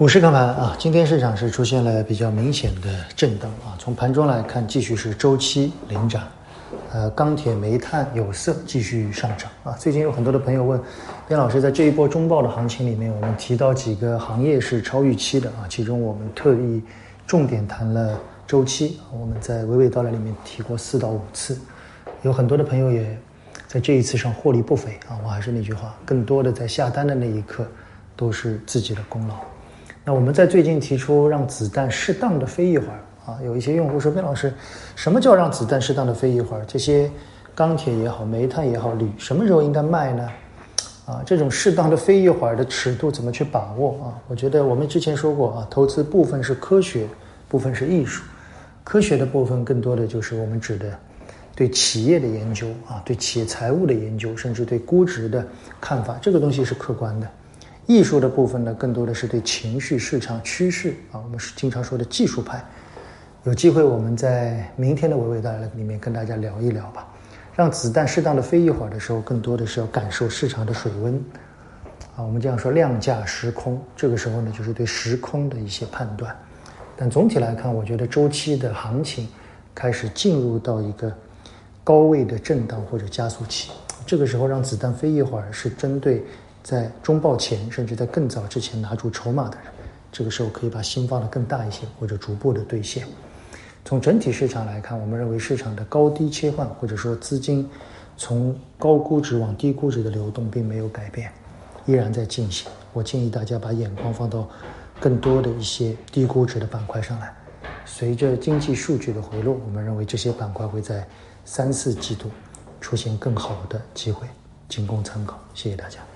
股市看盘啊，今天市场是出现了比较明显的震荡啊。从盘中来看，继续是周期领涨，呃，钢铁、煤炭、有色继续上涨啊。最近有很多的朋友问，边老师在这一波中报的行情里面，我们提到几个行业是超预期的啊，其中我们特意重点谈了周期，我们在娓娓道来里面提过四到五次，有很多的朋友也在这一次上获利不菲啊。我还是那句话，更多的在下单的那一刻都是自己的功劳。我们在最近提出让子弹适当的飞一会儿啊，有一些用户说：“边老师，什么叫让子弹适当的飞一会儿？这些钢铁也好，煤炭也好，铝什么时候应该卖呢？啊，这种适当的飞一会儿的尺度怎么去把握啊？我觉得我们之前说过啊，投资部分是科学，部分是艺术。科学的部分更多的就是我们指的对企业的研究啊，对企业财务的研究，甚至对估值的看法，这个东西是客观的。艺术的部分呢，更多的是对情绪、市场趋势啊，我们是经常说的技术派。有机会我们在明天的娓娓道来里面跟大家聊一聊吧。让子弹适当的飞一会儿的时候，更多的是要感受市场的水温啊。我们这样说量价时空，这个时候呢，就是对时空的一些判断。但总体来看，我觉得周期的行情开始进入到一个高位的震荡或者加速期。这个时候让子弹飞一会儿，是针对。在中报前，甚至在更早之前拿住筹码的人，这个时候可以把心放得更大一些，或者逐步的兑现。从整体市场来看，我们认为市场的高低切换，或者说资金从高估值往低估值的流动并没有改变，依然在进行。我建议大家把眼光放到更多的一些低估值的板块上来。随着经济数据的回落，我们认为这些板块会在三四季度出现更好的机会，仅供参考。谢谢大家。